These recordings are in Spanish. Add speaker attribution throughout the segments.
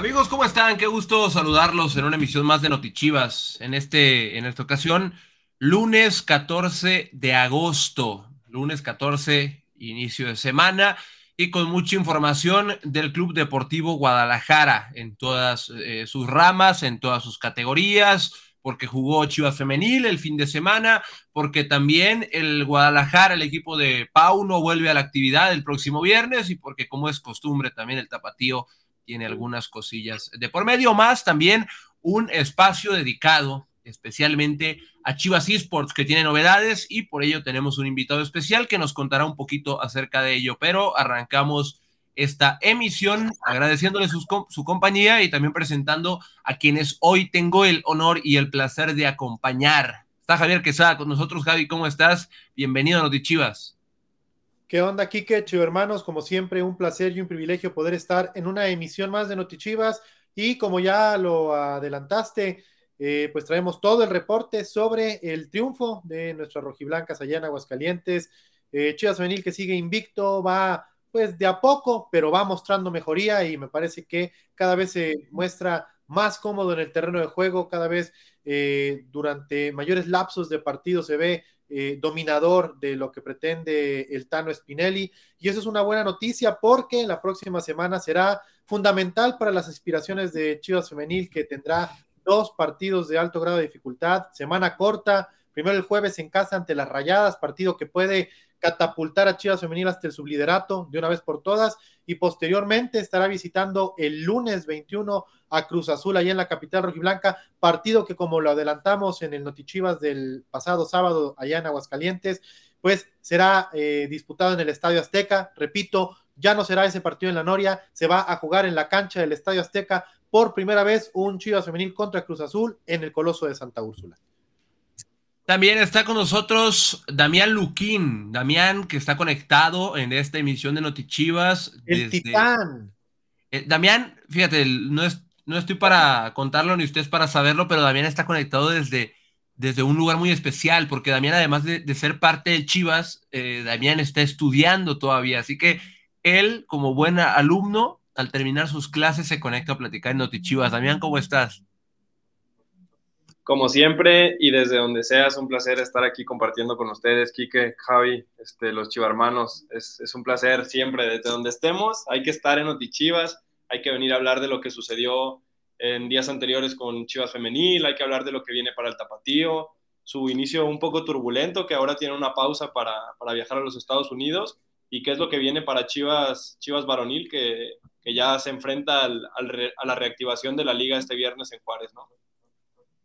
Speaker 1: Amigos, ¿cómo están? Qué gusto saludarlos en una emisión más de Notichivas. En, este, en esta ocasión, lunes 14 de agosto. Lunes 14, inicio de semana y con mucha información del Club Deportivo Guadalajara en todas eh, sus ramas, en todas sus categorías, porque jugó Chivas Femenil el fin de semana, porque también el Guadalajara, el equipo de Pauno, vuelve a la actividad el próximo viernes y porque como es costumbre también el tapatío tiene algunas cosillas de por medio más, también un espacio dedicado especialmente a Chivas Esports que tiene novedades y por ello tenemos un invitado especial que nos contará un poquito acerca de ello, pero arrancamos esta emisión agradeciéndole su, su compañía y también presentando a quienes hoy tengo el honor y el placer de acompañar. Está Javier Quesada con nosotros. Javi, ¿cómo estás? Bienvenido a Notichivas.
Speaker 2: ¿Qué onda, Kike? Chivo hermanos, como siempre, un placer y un privilegio poder estar en una emisión más de Notichivas. Y como ya lo adelantaste, eh, pues traemos todo el reporte sobre el triunfo de nuestras rojiblancas allá en Aguascalientes. Eh, Chivas Femenil que sigue invicto, va pues de a poco, pero va mostrando mejoría y me parece que cada vez se muestra más cómodo en el terreno de juego, cada vez eh, durante mayores lapsos de partido se ve eh, dominador de lo que pretende el Tano Spinelli. Y eso es una buena noticia porque la próxima semana será fundamental para las aspiraciones de Chivas Femenil, que tendrá dos partidos de alto grado de dificultad, semana corta, primero el jueves en casa ante las Rayadas, partido que puede catapultar a Chivas Femenil hasta el subliderato de una vez por todas y posteriormente estará visitando el lunes 21 a Cruz Azul allá en la capital rojiblanca, partido que como lo adelantamos en el Notichivas del pasado sábado allá en Aguascalientes, pues será eh, disputado en el Estadio Azteca, repito, ya no será ese partido en la Noria, se va a jugar en la cancha del Estadio Azteca por primera vez un Chivas Femenil contra Cruz Azul en el Coloso de Santa Úrsula.
Speaker 1: También está con nosotros Damián Luquín, Damián que está conectado en esta emisión de Notichivas.
Speaker 2: El titán.
Speaker 1: Eh, Damián, fíjate, no, es, no estoy para contarlo ni ustedes para saberlo, pero Damián está conectado desde, desde un lugar muy especial, porque Damián, además de, ser parte del Chivas, eh, Damián está estudiando todavía, así que él, como buen alumno, al terminar sus clases se conecta a platicar en Notichivas. Damián, ¿cómo estás?
Speaker 3: Como siempre y desde donde sea, es un placer estar aquí compartiendo con ustedes, Quique, Javi, este, los chivarmanos. Es, es un placer siempre, desde donde estemos, hay que estar en Notichivas, hay que venir a hablar de lo que sucedió en días anteriores con Chivas Femenil, hay que hablar de lo que viene para el Tapatío, su inicio un poco turbulento, que ahora tiene una pausa para, viajar a los Estados Unidos, y qué es lo que viene para Chivas, Chivas Varonil, que, ya se enfrenta a la reactivación de la liga este viernes en Juárez.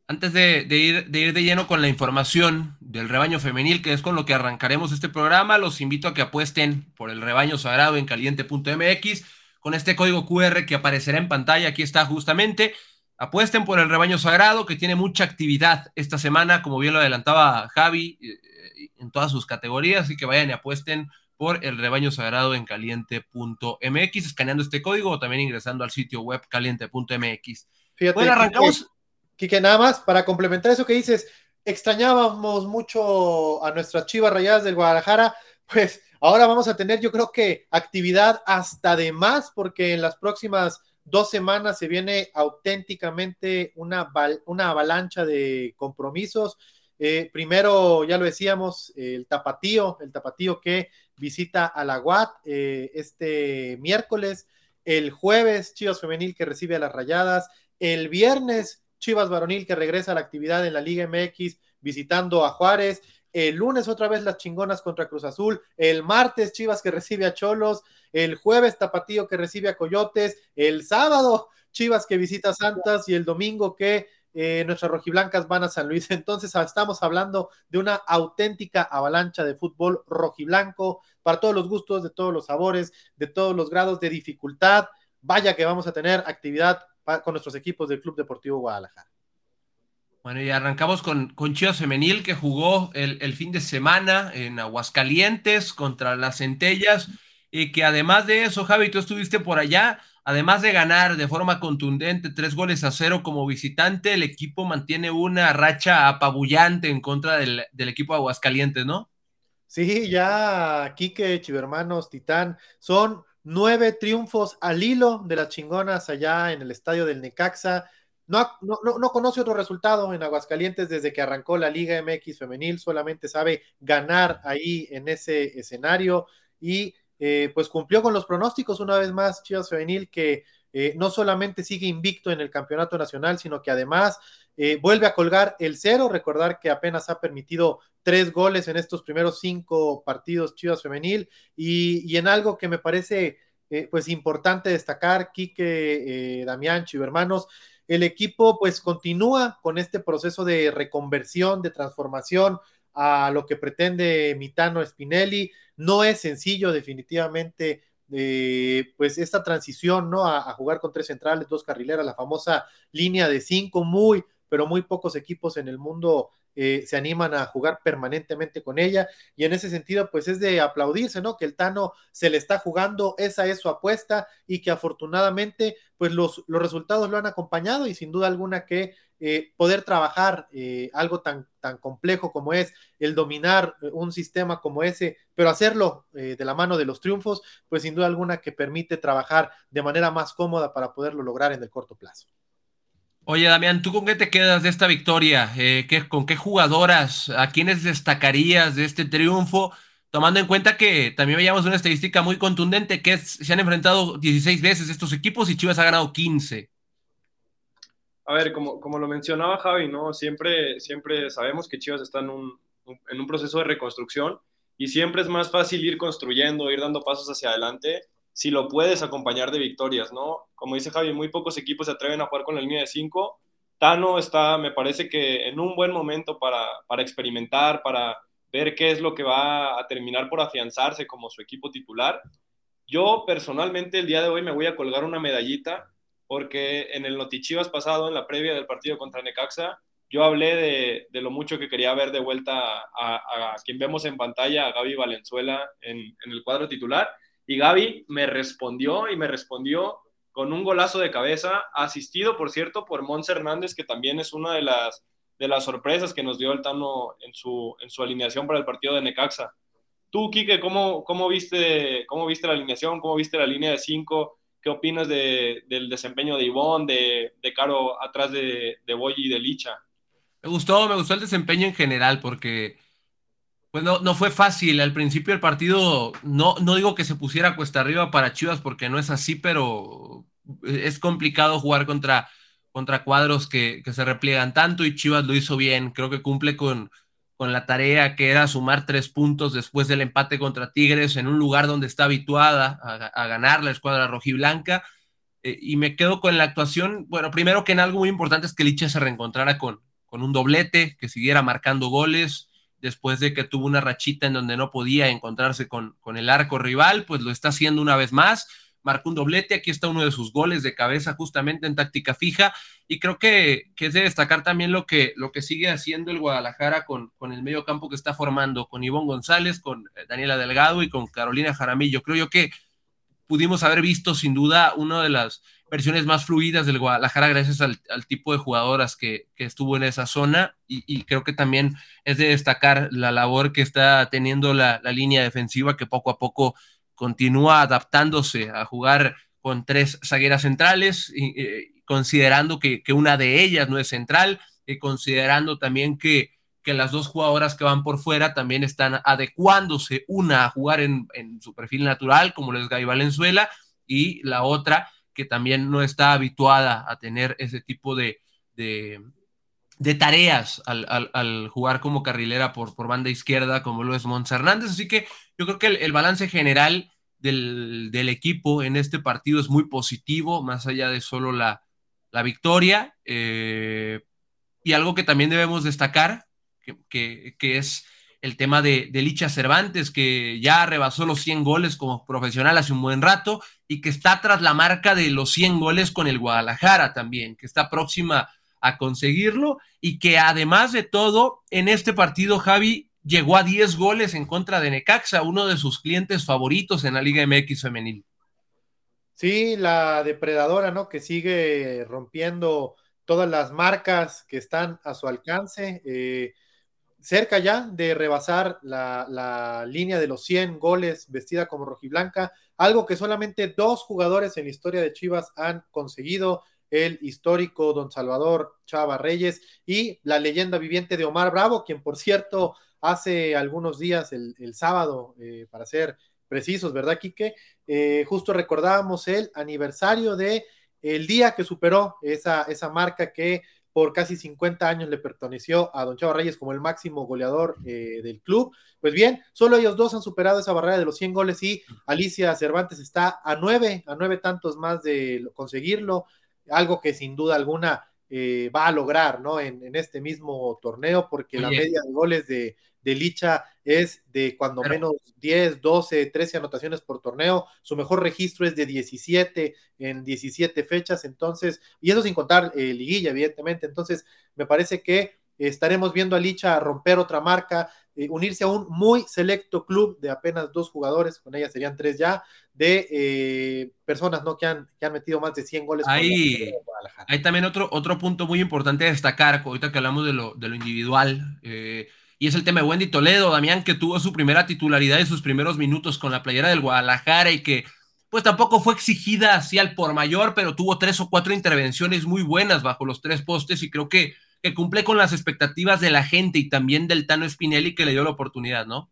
Speaker 1: Antes de, ir, de ir de lleno con la información del rebaño femenil, que es con lo que arrancaremos este programa, los invito a que apuesten por el rebaño sagrado en caliente.mx con este código QR que aparecerá en pantalla. Aquí está justamente. Apuesten por el rebaño sagrado que tiene mucha actividad esta semana, como bien lo adelantaba Javi, eh, en todas sus categorías, así que vayan y apuesten por el rebaño sagrado en caliente.mx, escaneando este código o también ingresando al sitio web caliente.mx.
Speaker 2: bueno, arrancamos. Quique, nada más para complementar eso que dices, extrañábamos mucho a nuestras chivas rayadas del Guadalajara, pues ahora vamos a tener yo creo que actividad hasta de más, porque en las próximas dos semanas se viene auténticamente una, una avalancha de compromisos. Eh, primero, ya lo decíamos, el tapatío, el tapatío que visita a la UAT eh, este miércoles, el jueves, Chivas Femenil que recibe a las rayadas, el viernes, Chivas Varonil que regresa a la actividad en la Liga MX visitando a Juárez. El lunes otra vez las chingonas contra Cruz Azul. El martes Chivas que recibe a Cholos. El jueves Tapatío que recibe a Coyotes. El sábado Chivas que visita a Santas y el domingo que eh, nuestras rojiblancas van a San Luis. Entonces estamos hablando de una auténtica avalancha de fútbol rojiblanco para todos los gustos, de todos los sabores, de todos los grados de dificultad. Vaya que vamos a tener actividad con nuestros equipos del Club Deportivo Guadalajara.
Speaker 1: Bueno, y arrancamos con, con Chivas Femenil, que jugó el, fin de semana en Aguascalientes contra las Centellas, y que además de eso, Javi, tú estuviste por allá, además de ganar de forma contundente tres goles a cero como visitante, el equipo mantiene una racha apabullante en contra del, del equipo Aguascalientes, ¿no?
Speaker 2: Sí, ya Quique, Chivermanos, Titán, son nueve triunfos al hilo de las chingonas allá en el estadio del Necaxa. No, no, no, conoce otro resultado en Aguascalientes desde que arrancó la Liga MX femenil, solamente sabe ganar ahí en ese escenario y eh, pues cumplió con los pronósticos una vez más Chivas Femenil que eh, no solamente sigue invicto en el campeonato nacional, sino que además eh, vuelve a colgar el cero. Recordar que apenas ha permitido tres goles en estos primeros cinco partidos Chivas Femenil y, en algo que me parece pues importante destacar, Quique, Damián, hermanos, el equipo pues continúa con este proceso de reconversión, de transformación a lo que pretende Mitano Spinelli. No es sencillo definitivamente eh, pues esta transición, ¿no? A, jugar con tres centrales, dos carrileras, la famosa línea de cinco, muy, pero muy pocos equipos en el mundo eh, se animan a jugar permanentemente con ella. Y en ese sentido, pues es de aplaudirse, ¿no? Que el Tano se le está jugando, esa es su apuesta y que afortunadamente, pues los, los resultados lo han acompañado y sin duda alguna que eh, poder trabajar eh, algo tan, tan complejo como es el dominar un sistema como ese, pero hacerlo de la mano de los triunfos, pues sin duda alguna que permite trabajar de manera más cómoda para poderlo lograr en el corto plazo.
Speaker 1: Oye, Damián, ¿tú con qué te quedas de esta victoria? Eh, ¿Con qué jugadoras, a quiénes destacarías de este triunfo? Tomando en cuenta que también veíamos una estadística muy contundente, que es, se han enfrentado 16 veces estos equipos y Chivas ha ganado 15.
Speaker 3: A ver, como, como lo mencionaba Javi, ¿no? Siempre, siempre sabemos que Chivas está en un, en un proceso de reconstrucción y siempre es más fácil ir construyendo, ir dando pasos hacia adelante si lo puedes acompañar de victorias, ¿no? Como dice Javi, muy pocos equipos se atreven a jugar con la línea de cinco. Tano está, me parece que en un buen momento para, para experimentar, para ver qué es lo que va a terminar por afianzarse como su equipo titular. Yo personalmente el día de hoy me voy a colgar una medallita porque en el Notichivas pasado, en la previa del partido contra Necaxa, yo hablé de, de lo mucho que quería ver de vuelta a, quien vemos en pantalla, a Gaby Valenzuela en, en el cuadro titular y Gaby me respondió y me respondió con un golazo de cabeza, asistido, por cierto, por Mons Hernández, que también es una de las, de las sorpresas que nos dio el Tano en su, en su alineación para el partido de Necaxa. Tú, Quique, ¿cómo, cómo, viste, ¿cómo viste la alineación? ¿Cómo viste la línea de cinco? ¿Qué opinas de, del desempeño de Ivonne, de, de Caro atrás de, de Boy y de Licha?
Speaker 1: Me gustó, me gustó el desempeño en general, porque pues no, fue fácil. Al principio del partido, no, no digo que se pusiera cuesta arriba para Chivas porque no es así, pero es complicado jugar contra, contra cuadros que, se repliegan tanto y Chivas lo hizo bien. Creo que cumple con, con la tarea que era sumar tres puntos después del empate contra Tigres en un lugar donde está habituada a, ganar la escuadra rojiblanca. Eh, y me quedo con la actuación. Bueno, primero que en algo muy importante es que Licha se reencontrara con, con un doblete, que siguiera marcando goles después de que tuvo una rachita en donde no podía encontrarse con, con el arco rival, pues lo está haciendo una vez más marcó un doblete, aquí está uno de sus goles de cabeza justamente en táctica fija y creo que, que es de destacar también lo que, lo que sigue haciendo el Guadalajara con, con el medio campo que está formando, con Ivonne González, con eh, Daniela Delgado y con Carolina Jaramillo. Creo yo que pudimos haber visto sin duda una de las versiones más fluidas del Guadalajara gracias al, tipo de jugadoras que, estuvo en esa zona. Y, creo que también es de destacar la labor que está teniendo la, línea defensiva que poco a poco continúa adaptándose a jugar con tres zagueras centrales, y, eh, considerando que, una de ellas no es central y considerando también que, las dos jugadoras que van por fuera también están adecuándose, una a jugar en, su perfil natural, como lo es Gaby Valenzuela, y la otra que también no está habituada a tener ese tipo de, tareas al, jugar como carrilera por, por, banda izquierda, como lo es Mons Hernández. Así que yo creo que el, balance general del, equipo en este partido es muy positivo, más allá de solo la, victoria. Eh, y algo que también debemos destacar, que es el tema de, Licha Cervantes, que ya rebasó los 100 goles como profesional hace un buen rato y que está tras la marca de los 100 goles con el Guadalajara también, que está próxima a conseguirlo y que además de todo, en este partido Javi llegó a 10 goles en contra de Necaxa, uno de sus clientes favoritos en la Liga MX femenil.
Speaker 2: Sí, la depredadora, ¿no? Que sigue rompiendo todas las marcas que están a su alcance. Eh, cerca ya de rebasar la, la, línea de los 100 goles vestida como rojiblanca, algo que solamente dos jugadores en la historia de Chivas han conseguido, el histórico don Salvador Chava Reyes y la leyenda viviente de Omar Bravo, quien por cierto hace algunos días, el, sábado, eh, para ser precisos, ¿verdad, Quique? Eh, justo recordábamos el aniversario de el día que superó esa, esa marca que por casi 50 años le perteneció a Don Chava Reyes como el máximo goleador eh, del club. Pues bien, solo ellos dos han superado esa barrera de los 100 goles y Alicia Cervantes está a nueve, a nueve tantos más de conseguirlo, algo que sin duda alguna eh, va a lograr, ¿no? En, en, este mismo torneo, porque Oye. la media de goles de, de Licha es de cuando Pero, menos 10, 12, 13 anotaciones por torneo. Su mejor registro es de 17 en 17 fechas. Entonces, y eso sin contar eh, liguilla, evidentemente. Entonces, me parece que estaremos viendo a Licha romper otra marca, eh, unirse a un muy selecto club de apenas dos jugadores, con ella serían tres ya, de eh, personas ¿no? que, han, que han metido más de 100 goles.
Speaker 1: Hay, hay también otro, otro punto muy importante a destacar, ahorita que hablamos de lo, de lo individual. Eh, y es el tema de Wendy Toledo, Damián, que tuvo su primera titularidad en sus primeros minutos con la playera del Guadalajara y que pues tampoco fue exigida así al por mayor, pero tuvo tres o cuatro intervenciones muy buenas bajo los tres postes y creo que, que cumple con las expectativas de la gente y también del Tano Spinelli que le dio la oportunidad, ¿no?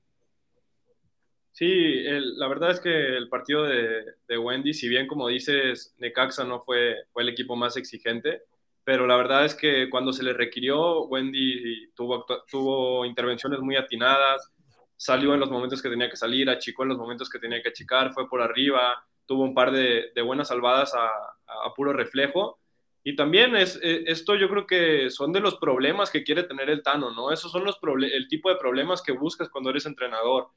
Speaker 3: Sí, la verdad es que el partido de, de, Wendy, si bien como dices, Necaxa no fue, fue el equipo más exigente, pero la verdad es que cuando se le requirió, Wendy tuvo, tuvo intervenciones muy atinadas, salió en los momentos que tenía que salir, achicó en los momentos que tenía que achicar, fue por arriba, tuvo un par de, de buenas salvadas a, a, puro reflejo. Y también es, esto yo creo que son de los problemas que quiere tener el Tano, ¿no? Esos son los el tipo de problemas que buscas cuando eres entrenador.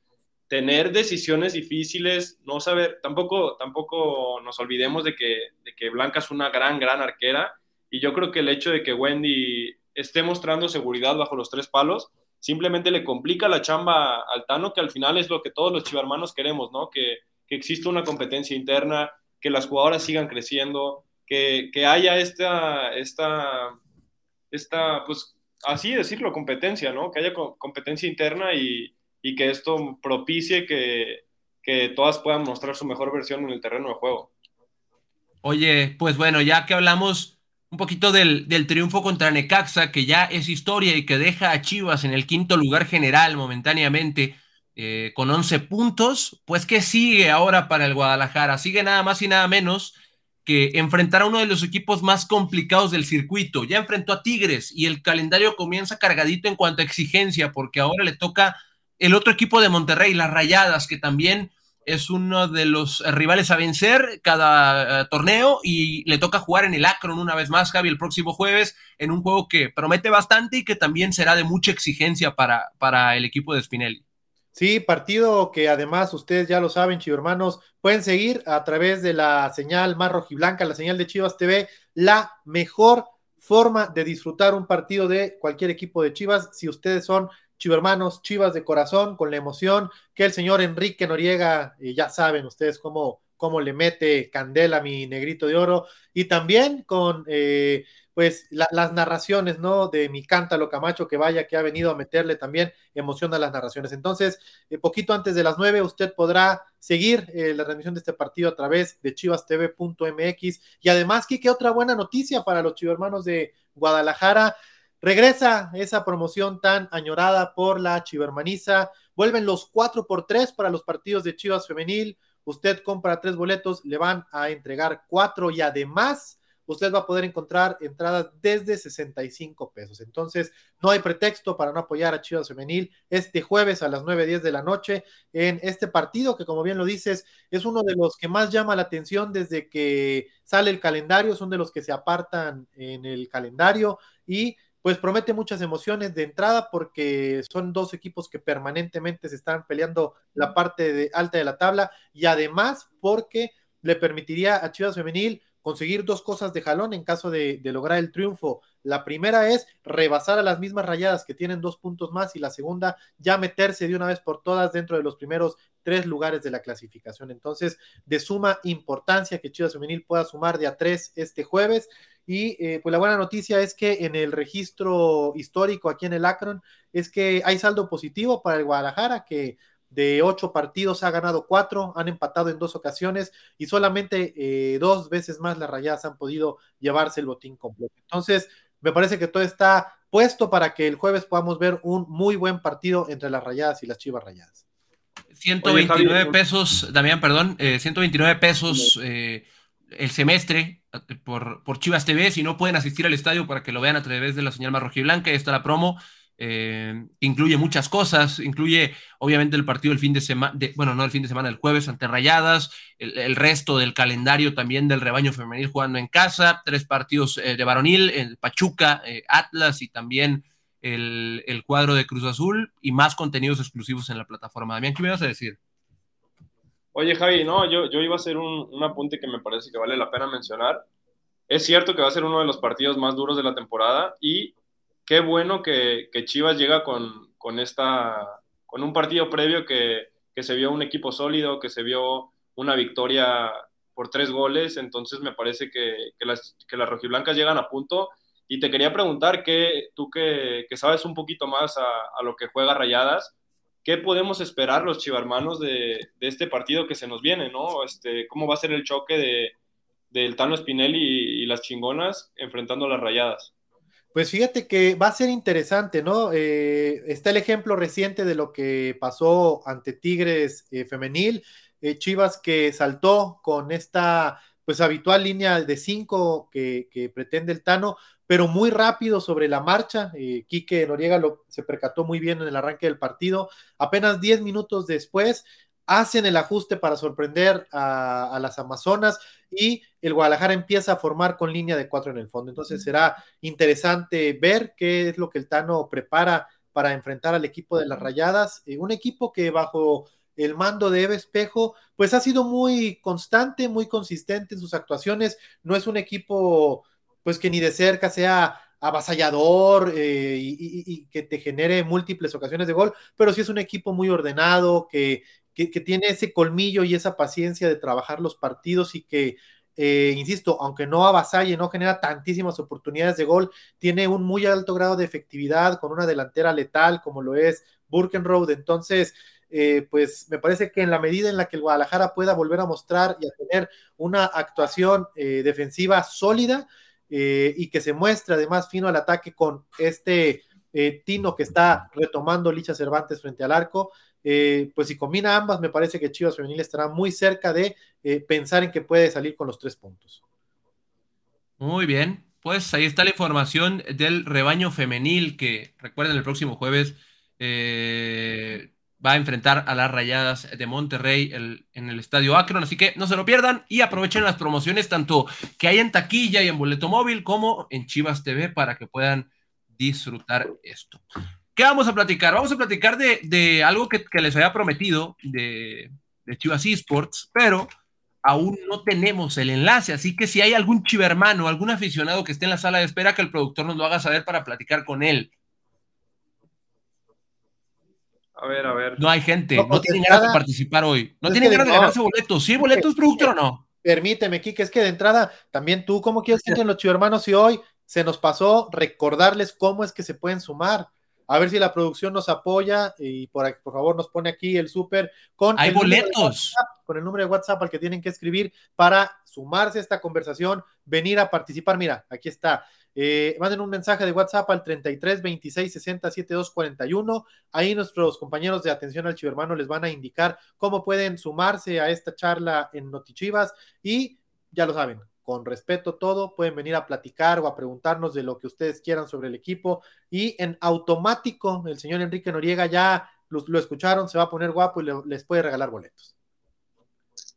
Speaker 3: Tener decisiones difíciles, no saber, tampoco, tampoco nos olvidemos de que, de que Blanca es una gran, gran arquera, y yo creo que el hecho de que Wendy esté mostrando seguridad bajo los tres palos simplemente le complica la chamba al Tano, que al final es lo que todos los chivarmanos queremos, ¿no? Que, que exista una competencia interna, que las jugadoras sigan creciendo, que, que haya esta, esta, esta, pues así decirlo, competencia, ¿no? Que haya competencia interna y, y que esto propicie que, que todas puedan mostrar su mejor versión en el terreno de juego.
Speaker 1: Oye, pues bueno, ya que hablamos un poquito del, del, triunfo contra Necaxa, que ya es historia y que deja a Chivas en el quinto lugar general momentáneamente eh, con 11 puntos, pues ¿qué sigue ahora para el Guadalajara? Sigue nada más y nada menos que enfrentar a uno de los equipos más complicados del circuito. Ya enfrentó a Tigres y el calendario comienza cargadito en cuanto a exigencia, porque ahora le toca el otro equipo de Monterrey, las Rayadas, que también es uno de los rivales a vencer cada uh, torneo y le toca jugar en el Akron una vez más, Javi, el próximo jueves, en un juego que promete bastante y que también será de mucha exigencia para, para el equipo de Spinelli.
Speaker 2: Sí, partido que además ustedes ya lo saben, Chivo hermanos, pueden seguir a través de la señal más rojiblanca, la señal de Chivas TV, la mejor forma de disfrutar un partido de cualquier equipo de Chivas. Si ustedes son chivermanos, chivas de corazón, con la emoción que el señor Enrique Noriega, y ya saben ustedes cómo, cómo le mete candela a mi negrito de oro, y también con eh, pues la, las narraciones, ¿no? De mi cántalo Camacho, que vaya, que ha venido a meterle también emoción a las narraciones. Entonces, eh, poquito antes de las nueve, usted podrá seguir eh, la transmisión de este partido a través de chivastv.mx. Y además, ¿qué otra buena noticia para los chivermanos de Guadalajara? Regresa esa promoción tan añorada por la Chivermaniza. Vuelven los 4 por 3 para los partidos de Chivas Femenil. Usted compra tres boletos, le van a entregar cuatro y además usted va a poder encontrar entradas desde 65 pesos. Entonces, no hay pretexto para no apoyar a Chivas Femenil este jueves a las 9.10 de la noche en este partido que, como bien lo dices, es uno de los que más llama la atención desde que sale el calendario, son de los que se apartan en el calendario y pues promete muchas emociones de entrada porque son dos equipos que permanentemente se están peleando la parte de alta de la tabla y además porque le permitiría a Chivas Femenil conseguir dos cosas de jalón en caso de, lograr el triunfo. La primera es rebasar a las mismas rayadas que tienen dos puntos más y la segunda ya meterse de una vez por todas dentro de los primeros tres lugares de la clasificación. Entonces, de suma importancia que Chivas Femenil pueda sumar de a tres este jueves. Y eh, pues la buena noticia es que en el registro histórico aquí en el Akron es que hay saldo positivo para el Guadalajara que de ocho partidos ha ganado cuatro, han empatado en dos ocasiones y solamente eh, dos veces más las rayadas han podido llevarse el botín completo. Entonces, me parece que todo está puesto para que el jueves podamos ver un muy buen partido entre las rayadas y las chivas rayadas.
Speaker 1: 129 pesos, Damián, perdón, 129 eh, pesos eh, el semestre por, por Chivas TV. Si no pueden asistir al estadio para que lo vean a través de la señal más rojiblanca, ahí está la promo. Eh, incluye muchas cosas, incluye obviamente el partido del fin de semana, bueno, no el fin de semana, el jueves ante Rayadas, el, resto del calendario también del rebaño femenil jugando en casa, tres partidos eh, de varonil, el Pachuca, eh, Atlas y también el, cuadro de Cruz Azul y más contenidos exclusivos en la plataforma. Damián, ¿qué me vas a decir?
Speaker 3: Oye, Javi, no, yo, yo iba a hacer un, un apunte que me parece que vale la pena mencionar. Es cierto que va a ser uno de los partidos más duros de la temporada y qué bueno que, Chivas llega con, con, esta, con un partido previo que, se vio un equipo sólido, que se vio una victoria por tres goles, entonces me parece que, las, que las rojiblancas llegan a punto. Y te quería preguntar, que tú que, sabes un poquito más a, lo que juega Rayadas, ¿qué podemos esperar los chivarmanos de, de, este partido que se nos viene? ¿no? Este, ¿Cómo va a ser el choque de, del Tano Spinelli y, y las chingonas enfrentando a las Rayadas?
Speaker 2: Pues fíjate que va a ser interesante, ¿no? Eh, está el ejemplo reciente de lo que pasó ante Tigres eh, femenil, eh, Chivas que saltó con esta pues habitual línea de cinco que, pretende el Tano, pero muy rápido sobre la marcha. Quique Noriega lo, se percató muy bien en el arranque del partido. Apenas 10 minutos después, hacen el ajuste para sorprender a, las Amazonas y el Guadalajara empieza a formar con línea de cuatro en el fondo. Entonces será interesante ver qué es lo que el Tano prepara para enfrentar al equipo de las Rayadas, eh, un equipo que bajo el mando de Eve Espejo, pues ha sido muy constante, muy consistente en sus actuaciones. No es un equipo, pues que ni de cerca sea avasallador eh, y, que te genere múltiples ocasiones de gol, pero sí es un equipo muy ordenado, que, que, tiene ese colmillo y esa paciencia de trabajar los partidos y que, eh, insisto, aunque no avasalle, no genera tantísimas oportunidades de gol, tiene un muy alto grado de efectividad con una delantera letal como lo es Burkenroad. Entonces, eh, pues me parece que en la medida en la que el Guadalajara pueda volver a mostrar y a tener una actuación eh, defensiva sólida y que se muestre además fino al ataque con este Tino que está retomando Licha Cervantes frente al arco, eh, pues si combina ambas, me parece que Chivas Femenil estará muy cerca de eh, pensar en que puede salir con los tres puntos.
Speaker 1: Muy bien, pues ahí está la información del rebaño femenil que recuerden el próximo jueves eh, va a enfrentar a las Rayadas de Monterrey en el Estadio Akron, así que no se lo pierdan y aprovechen las promociones tanto que hay en taquilla y en boleto móvil como en Chivas TV para que puedan disfrutar esto. ¿Qué vamos a platicar? Vamos a platicar de, algo que, les había prometido de, de Chivas Esports, pero aún no tenemos el enlace, así que si hay algún chivermano, algún aficionado que esté en la sala de espera, que el productor nos lo haga saber para platicar con él.
Speaker 3: A ver, a ver.
Speaker 1: No hay gente, no, tienen ganas de participar hoy. No tienen ganas de ganarse boletos. ¿Sí hay boletos, productor o no?
Speaker 2: Permíteme, Kike, es que de entrada, también tú, ¿cómo quieres que entren los chivermanos y hoy se nos pasó recordarles cómo es que se pueden sumar? A ver si la producción nos apoya y por, por favor nos pone aquí el súper con,
Speaker 1: Hay boletos.
Speaker 2: con el número de WhatsApp al que tienen que escribir para sumarse a esta conversación, venir a participar. Mira, aquí está. Eh, manden un mensaje de WhatsApp al 33 26 60 72 41. Ahí nuestros compañeros de atención al chivermano les van a indicar cómo pueden sumarse a esta charla en Notichivas y ya lo saben, con respeto todo, pueden venir a platicar o a preguntarnos de lo que ustedes quieran sobre el equipo y en automático el señor Enrique Noriega ya lo, escucharon, se va a poner guapo y les puede regalar boletos.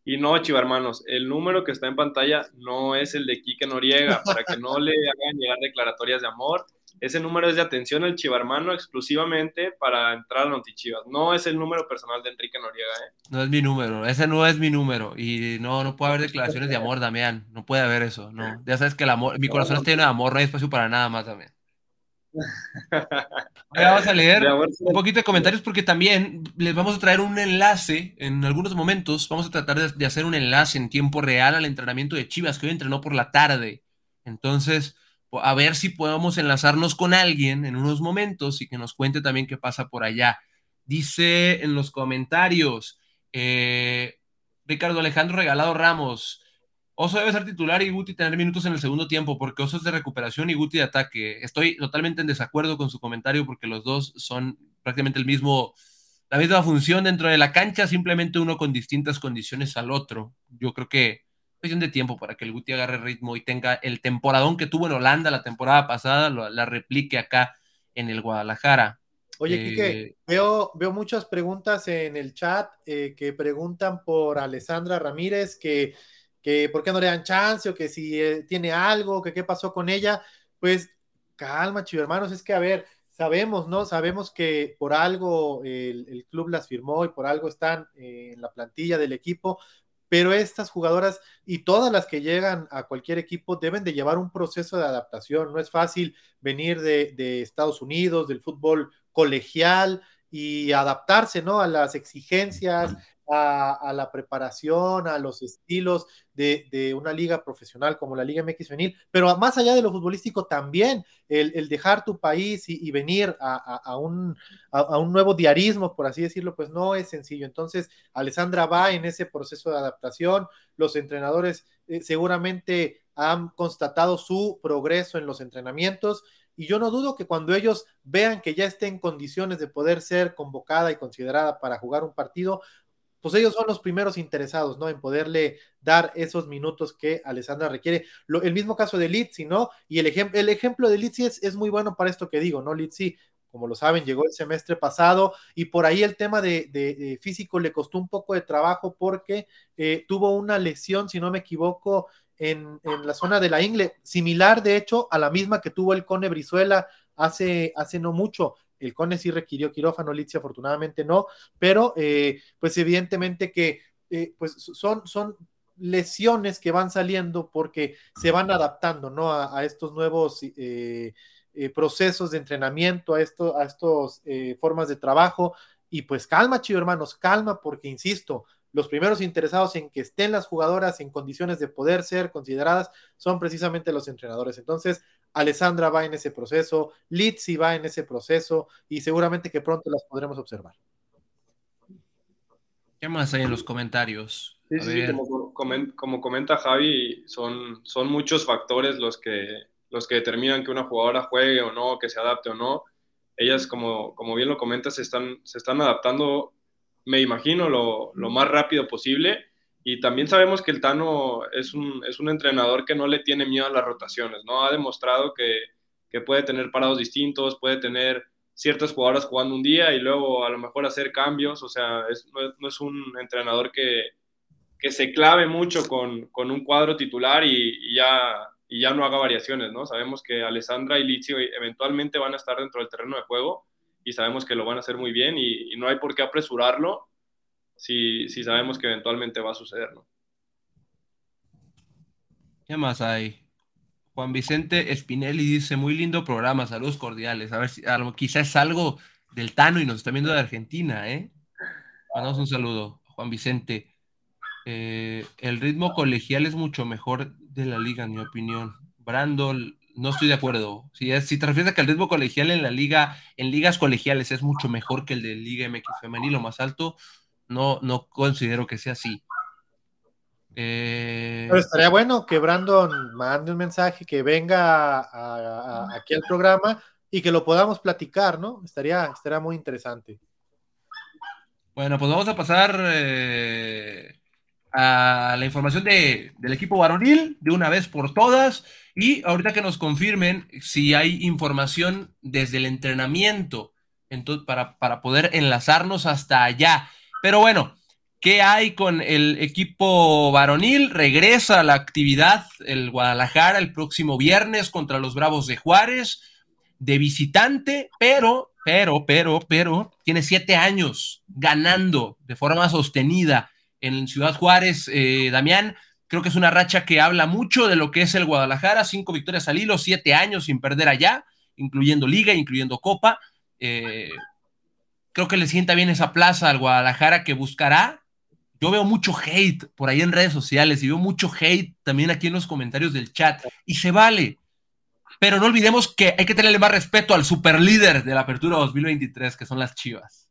Speaker 3: Y no, chiva hermanos, el número que está en pantalla no es el de Quique Noriega, para que no le hagan llegar declaratorias de amor. Ese número es de atención al chivarmano exclusivamente para entrar a Notichivas. No es el número personal de Enrique Noriega, ¿eh?
Speaker 1: No es mi número, ese no es mi número. Y no, no puede haber declaraciones de amor, Damián. No puede haber eso, no. Ya sabes que el amor, mi corazón está lleno de amor, no hay espacio para nada más, Damián. vamos a leer un poquito de comentarios porque también les vamos a traer un enlace en algunos momentos. Vamos a tratar de, hacer un enlace en tiempo real al entrenamiento de Chivas que hoy entrenó por la tarde. Entonces, a ver si podemos enlazarnos con alguien en unos momentos y que nos cuente también qué pasa por allá. Dice en los comentarios eh, Ricardo Alejandro Regalado Ramos. Oso debe ser titular y Guti tener minutos en el segundo tiempo, porque Oso es de recuperación y Guti de ataque. Estoy totalmente en desacuerdo con su comentario porque los dos son prácticamente el mismo, la misma función dentro de la cancha, simplemente uno con distintas condiciones al otro. Yo creo que cuestión de tiempo para que el Guti agarre ritmo y tenga el temporadón que tuvo en Holanda la temporada pasada, la replique acá en el Guadalajara.
Speaker 2: Oye, eh, veo, veo muchas preguntas en el chat eh, que preguntan por Alessandra Ramírez, que que por qué no le dan chance o que si eh, tiene algo, que qué pasó con ella, pues calma, chivo hermanos, es que a ver, sabemos, ¿no? Sabemos que por algo el, club las firmó y por algo están eh, en la plantilla del equipo, pero estas jugadoras y todas las que llegan a cualquier equipo deben de llevar un proceso de adaptación. No es fácil venir de, Estados Unidos, del fútbol colegial y adaptarse, ¿no? A las exigencias, a, la preparación, a los estilos de, una liga profesional como la Liga MX Femenil, pero más allá de lo futbolístico también, el, dejar tu país y, venir a, un, a, un, nuevo diarismo, por así decirlo, pues no es sencillo. Entonces, Alessandra va en ese proceso de adaptación, los entrenadores eh, seguramente han constatado su progreso en los entrenamientos y yo no dudo que cuando ellos vean que ya esté en condiciones de poder ser convocada y considerada para jugar un partido, pues ellos son los primeros interesados, ¿no? En poderle dar esos minutos que Alessandra requiere. el mismo caso de Litsi, ¿no? Y el, el ejemplo de Litsi es, es, muy bueno para esto que digo, ¿no? Litsi, como lo saben, llegó el semestre pasado y por ahí el tema de, físico le costó un poco de trabajo porque eh, tuvo una lesión, si no me equivoco, en, en, la zona de la ingle, similar de hecho a la misma que tuvo el Cone Brizuela hace, hace no mucho. El CONE sí requirió quirófano, Litsi afortunadamente no, pero eh, pues evidentemente que eh, pues son, son lesiones que van saliendo porque se van adaptando, ¿no? A, estos nuevos eh, procesos de entrenamiento, a, a estas formas de trabajo. Y pues calma, chido hermanos, calma, porque insisto, los primeros interesados en que estén las jugadoras en condiciones de poder ser consideradas son precisamente los entrenadores. Entonces, Alessandra va en ese proceso, Litsi va en ese proceso y seguramente que pronto las podremos observar.
Speaker 1: ¿Qué más hay en los comentarios?
Speaker 3: Sí, como, comenta Javi, son, son muchos factores los que, los que determinan que una jugadora juegue o no, que se adapte o no. Ellas, como, como bien lo comentas, se están, se están adaptando, me imagino, lo, lo más rápido posible y también sabemos que el Tano es un, es un entrenador que no le tiene miedo a las rotaciones, ¿no? Ha demostrado que, que puede tener parados distintos, puede tener ciertas jugadoras jugando un día y luego a lo mejor hacer cambios, o sea, no, es un entrenador que, que se clave mucho con, con un cuadro titular y, ya, y ya no haga variaciones, ¿no? Sabemos que Alessandra y Lizzie eventualmente van a estar dentro del terreno de juego y sabemos que lo van a hacer muy bien y no hay por qué apresurarlo si, sabemos que eventualmente va a suceder, ¿no?
Speaker 1: ¿Qué más hay? Juan Vicente Spinelli dice, muy lindo programa, saludos cordiales. A ver si quizás es algo del Tano y nos está viendo de Argentina, ¿eh? Mandamos un saludo, Juan Vicente. Eh, el ritmo colegial es mucho mejor de la liga, en mi opinión. Brandon, no estoy de acuerdo. Si, si te refieres a que el ritmo colegial en la liga, en ligas colegiales es mucho mejor que el de Liga MX femenil, lo más alto, no, no considero que sea así.
Speaker 2: Eh, Pero estaría bueno que Brandon mande un mensaje, que venga aquí al programa y que lo podamos platicar, ¿no? Estaría, estaría muy interesante.
Speaker 1: Bueno, pues vamos a pasar eh, a la información de, del equipo varonil de una vez por todas y ahorita que nos confirmen si hay información desde el entrenamiento entonces, para, para poder enlazarnos hasta allá. Pero bueno, ¿qué hay con el equipo varonil? Regresa a la actividad el Guadalajara el próximo viernes contra los Bravos de Juárez. de visitante, pero, pero, pero, pero, tiene siete años ganando de forma sostenida en Ciudad Juárez, eh, Damián. Creo que es una racha que habla mucho de lo que es el Guadalajara, cinco victorias al hilo, siete años sin perder allá, incluyendo liga, incluyendo copa. Eh, creo que le sienta bien esa plaza al Guadalajara que buscará. Yo veo mucho hate por ahí en redes sociales y veo mucho hate también aquí en los comentarios del chat. Y se vale. Pero no olvidemos que hay que tenerle más respeto al superlíder de la Apertura 2023, que son las Chivas.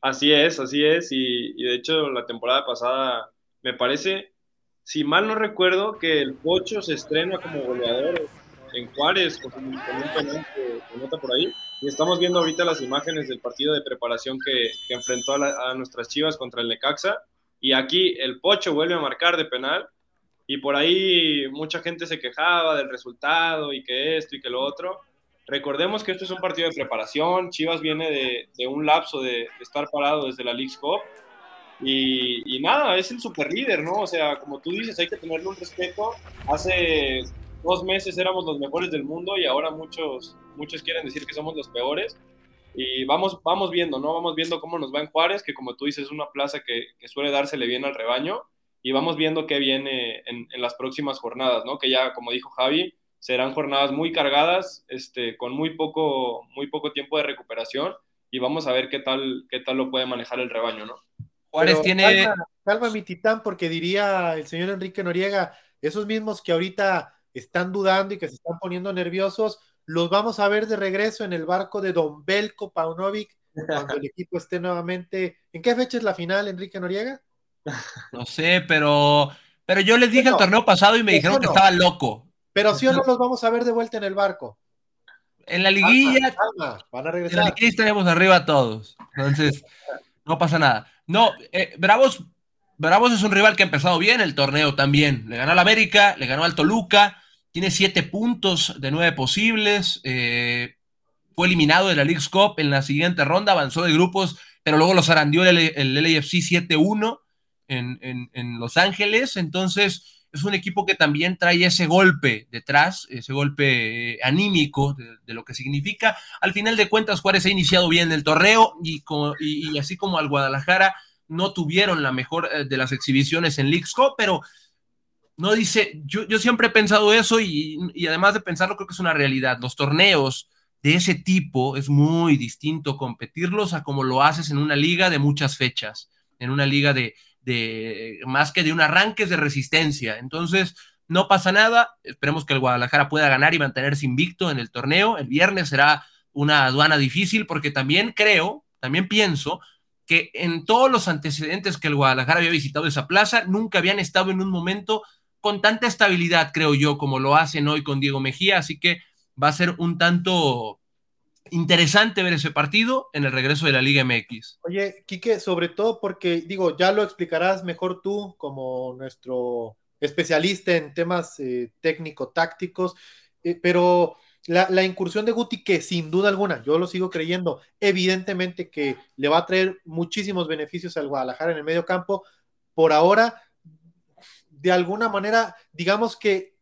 Speaker 3: Así es, así es. Y, de hecho, la temporada pasada, me parece, si mal no recuerdo, que el Pocho se estrena como goleador en Juárez, con, un que nota por ahí. Y estamos viendo ahorita las imágenes del partido de preparación que, enfrentó a, a, nuestras Chivas contra el Necaxa. Y aquí el Pocho vuelve a marcar de penal y por ahí mucha gente se quejaba del resultado y que esto y que lo otro. Recordemos que esto es un partido de preparación, Chivas viene de, de un lapso de, estar parado desde la League Cup y, y, nada, es el super líder, ¿no? O sea, como tú dices, hay que tenerle un respeto. Hace dos meses éramos los mejores del mundo y ahora muchos, muchos quieren decir que somos los peores. Y vamos, vamos viendo, ¿no? Vamos viendo cómo nos va en Juárez, que como tú dices es una plaza que, que suele dársele bien al rebaño y vamos viendo qué viene en, las próximas jornadas, ¿no? Que ya, como dijo Javi, serán jornadas muy cargadas, este, con muy poco, muy poco tiempo de recuperación y vamos a ver qué tal, qué tal lo puede manejar el rebaño, ¿no?
Speaker 2: Juárez tiene... Calma, mi titán, porque diría el señor Enrique Noriega, esos mismos que ahorita están dudando y que se están poniendo nerviosos, los vamos a ver de regreso en el barco de Don Belko Paunovic cuando el equipo esté nuevamente. ¿En qué fecha es la final, Enrique Noriega?
Speaker 1: No sé, pero, pero yo les dije el torneo pasado y me dijeron que estaba loco.
Speaker 2: Pero sí o no los vamos a ver de vuelta en el barco.
Speaker 1: En la liguilla.
Speaker 2: van a regresar.
Speaker 1: En la liguilla estaremos arriba todos. Entonces, no pasa nada. No, eh, Bravos, Bravos es un rival que ha empezado bien el torneo también. Le ganó al América, le ganó al Toluca, tiene siete puntos de nueve posibles. Eh, fue eliminado de la League's Cup en la siguiente ronda, avanzó de grupos, pero luego los arandió el, el LAFC 7-1 en, Los Ángeles, entonces es un equipo que también trae ese golpe detrás, ese golpe eh, anímico de, lo que significa. Al final de cuentas, Juárez ha iniciado bien el torneo y, y, así como al Guadalajara no tuvieron la mejor eh, de las exhibiciones en Leagues pero no dice, yo, yo siempre he pensado eso y, además de pensarlo creo que es una realidad. Los torneos de ese tipo es muy distinto competirlos a como lo haces en una liga de muchas fechas, en una liga de, de más que de un arranque de resistencia. Entonces, no pasa nada. Esperemos que el Guadalajara pueda ganar y mantenerse invicto en el torneo. El viernes será una aduana difícil porque también creo, también pienso que en todos los antecedentes que el Guadalajara había visitado esa plaza, nunca habían estado en un momento con tanta estabilidad, creo yo, como lo hacen hoy con Diego Mejía. Así que va a ser un tanto interesante ver ese partido en el regreso de la Liga MX.
Speaker 2: Oye, Quique, sobre todo porque, digo, ya lo explicarás mejor tú como nuestro especialista en temas eh, técnico-tácticos, eh, pero la, incursión de Guti, que sin duda alguna, yo lo sigo creyendo, evidentemente que le va a traer muchísimos beneficios al Guadalajara en el medio campo, por ahora, de alguna manera, digamos que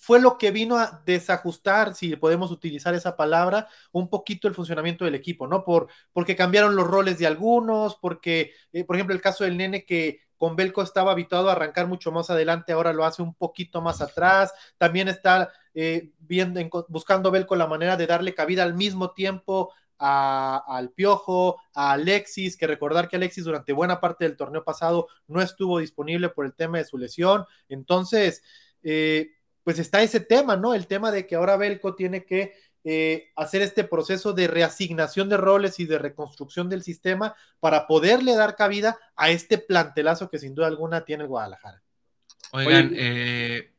Speaker 2: fue lo que vino a desajustar, si podemos utilizar esa palabra, un poquito el funcionamiento del equipo, ¿no? Por, porque cambiaron los roles de algunos, porque, eh, por ejemplo, el caso del nene que con Belco estaba habituado a arrancar mucho más adelante, ahora lo hace un poquito más atrás, también está eh, viendo, buscando Belco la manera de darle cabida al mismo tiempo al Piojo, a Alexis, que recordar que Alexis durante buena parte del torneo pasado no estuvo disponible por el tema de su lesión, entonces eh, pues está ese tema, ¿no? El tema de que ahora Belco tiene que eh, hacer este proceso de reasignación de roles y de reconstrucción del sistema para poderle dar cabida a este plantelazo que sin duda alguna tiene el Guadalajara.
Speaker 1: Oigan, eh,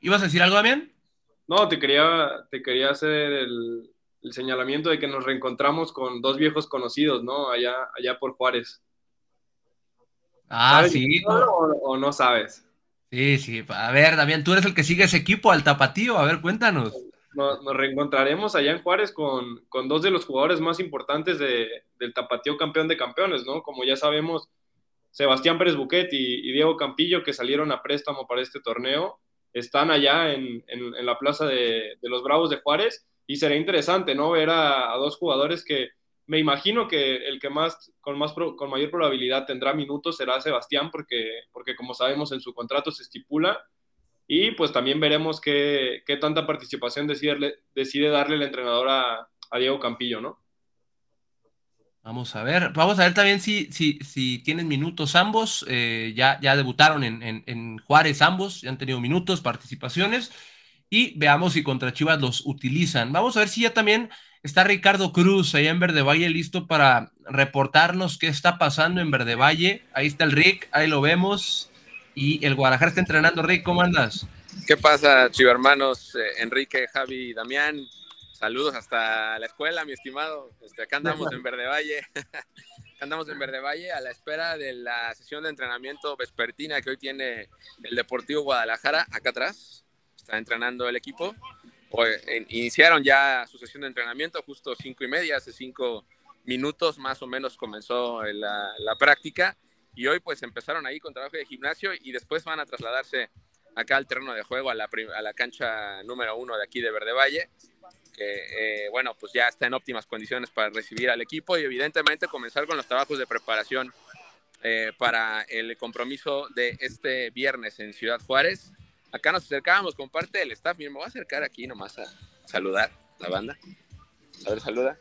Speaker 1: ¿ibas a decir algo, Damián?
Speaker 3: No, te quería, te quería hacer el, señalamiento de que nos reencontramos con dos viejos conocidos, ¿no? Allá, allá por Juárez.
Speaker 1: Ah, sí.
Speaker 3: o no sabes?
Speaker 1: Sí, sí. A ver, Damián, tú eres el que sigue ese equipo al tapatío. A ver, cuéntanos.
Speaker 3: Nos, reencontraremos allá en Juárez con, dos de los jugadores más importantes del tapatío campeón de campeones, ¿no? Como ya sabemos, Sebastián Pérez Buquet y, Diego Campillo, que salieron a préstamo para este torneo. están allá en, la plaza de, los Bravos de Juárez y será interesante, ¿no? Ver a, dos jugadores que me imagino que el que más con, más con mayor probabilidad tendrá minutos será Sebastián porque, porque como sabemos en su contrato se estipula y pues también veremos qué, qué tanta participación decide, decide darle el entrenador a, Diego Campillo, ¿no?
Speaker 1: Vamos a ver, vamos a ver también si, si, si tienen minutos ambos. Eh, ya, ya debutaron en, Juárez ambos, ya han tenido minutos, participaciones. Y veamos si contra Chivas los utilizan. Vamos a ver si ya también está Ricardo Cruz allá en Verde Valle listo para reportarnos qué está pasando en Verde Valle. Ahí está el Rick, ahí lo vemos. Y el Guadalajara está entrenando. Rick, ¿cómo andas?
Speaker 4: ¿Qué pasa, Chiva hermanos? Eh, Enrique, Javi, Damián. Saludos hasta la escuela, mi estimado. Este, acá andamos en Verde Valle. andamos en Verde Valle a la espera de la sesión de entrenamiento vespertina que hoy tiene el Deportivo Guadalajara acá atrás. Está entrenando el equipo. iniciaron ya su sesión de entrenamiento justo cinco y media, hace cinco minutos más o menos comenzó la, la práctica y hoy pues empezaron ahí con trabajo de gimnasio y después van a trasladarse acá al terreno de juego, a la, a la cancha número uno de aquí de Verde Valle que, eh, bueno, pues ya está en óptimas condiciones para recibir al equipo y evidentemente comenzar con los trabajos de preparación eh, para el compromiso de este viernes en Ciudad Juárez. Acá nos acercábamos con parte del staff. Miren, me voy a acercar aquí nomás a saludar la banda. A ver, saluda.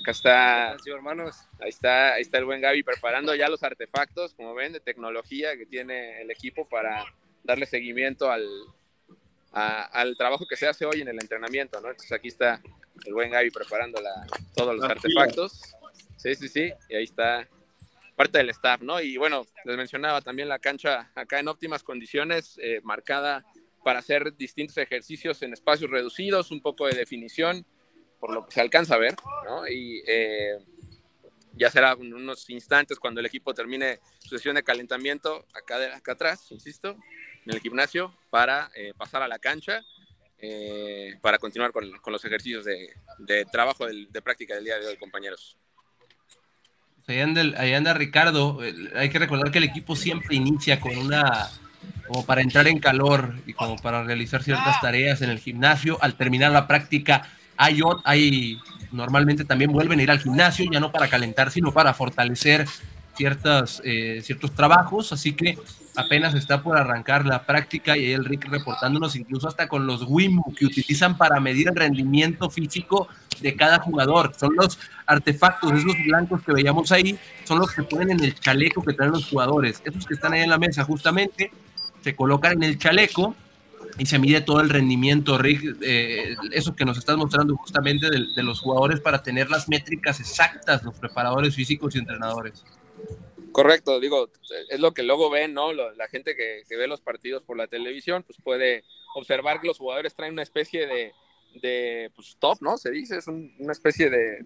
Speaker 4: Acá está. hermanos. Ahí está, ahí está el buen Gaby preparando ya los artefactos, como ven, de tecnología que tiene el equipo para darle seguimiento al, al trabajo que se hace hoy en el entrenamiento, ¿no? Entonces aquí está el buen Gaby preparando todos los artefactos. Sí, sí, sí, y ahí está parte del staff, ¿no? Y bueno, les mencionaba también la cancha acá en óptimas condiciones, eh, marcada para hacer distintos ejercicios en espacios reducidos, un poco de definición, por lo que se alcanza a ver, ¿no? Y eh, ya será unos instantes cuando el equipo termine su sesión de calentamiento acá, de, acá atrás, insisto, en el gimnasio para eh, pasar a la cancha, eh, para continuar con, los ejercicios de, trabajo, de, práctica del día de hoy, compañeros.
Speaker 1: Ahí anda, Ricardo. Hay que recordar que el equipo siempre inicia con una, como para entrar en calor y como para realizar ciertas tareas en el gimnasio. Al terminar la práctica, hay, hay normalmente también vuelven a ir al gimnasio, ya no para calentar, sino para fortalecer ciertas, eh, ciertos trabajos. Así que apenas está por arrancar la práctica y el Rick reportándonos incluso hasta con los Wimbo que utilizan para medir el rendimiento físico de cada jugador. Son los artefactos, esos blancos que veíamos ahí, son los que ponen en el chaleco que traen los jugadores. Esos que están ahí en la mesa justamente se colocan en el chaleco y se mide todo el rendimiento, Rick, eh, eso que nos estás mostrando justamente de los jugadores para tener las métricas exactas, los preparadores físicos y entrenadores.
Speaker 4: Correcto, digo, es lo que luego ven, ¿no? La gente que, ve los partidos por la televisión, pues puede observar que los jugadores traen una especie de, de pues, top, ¿no? Se dice, es una especie de,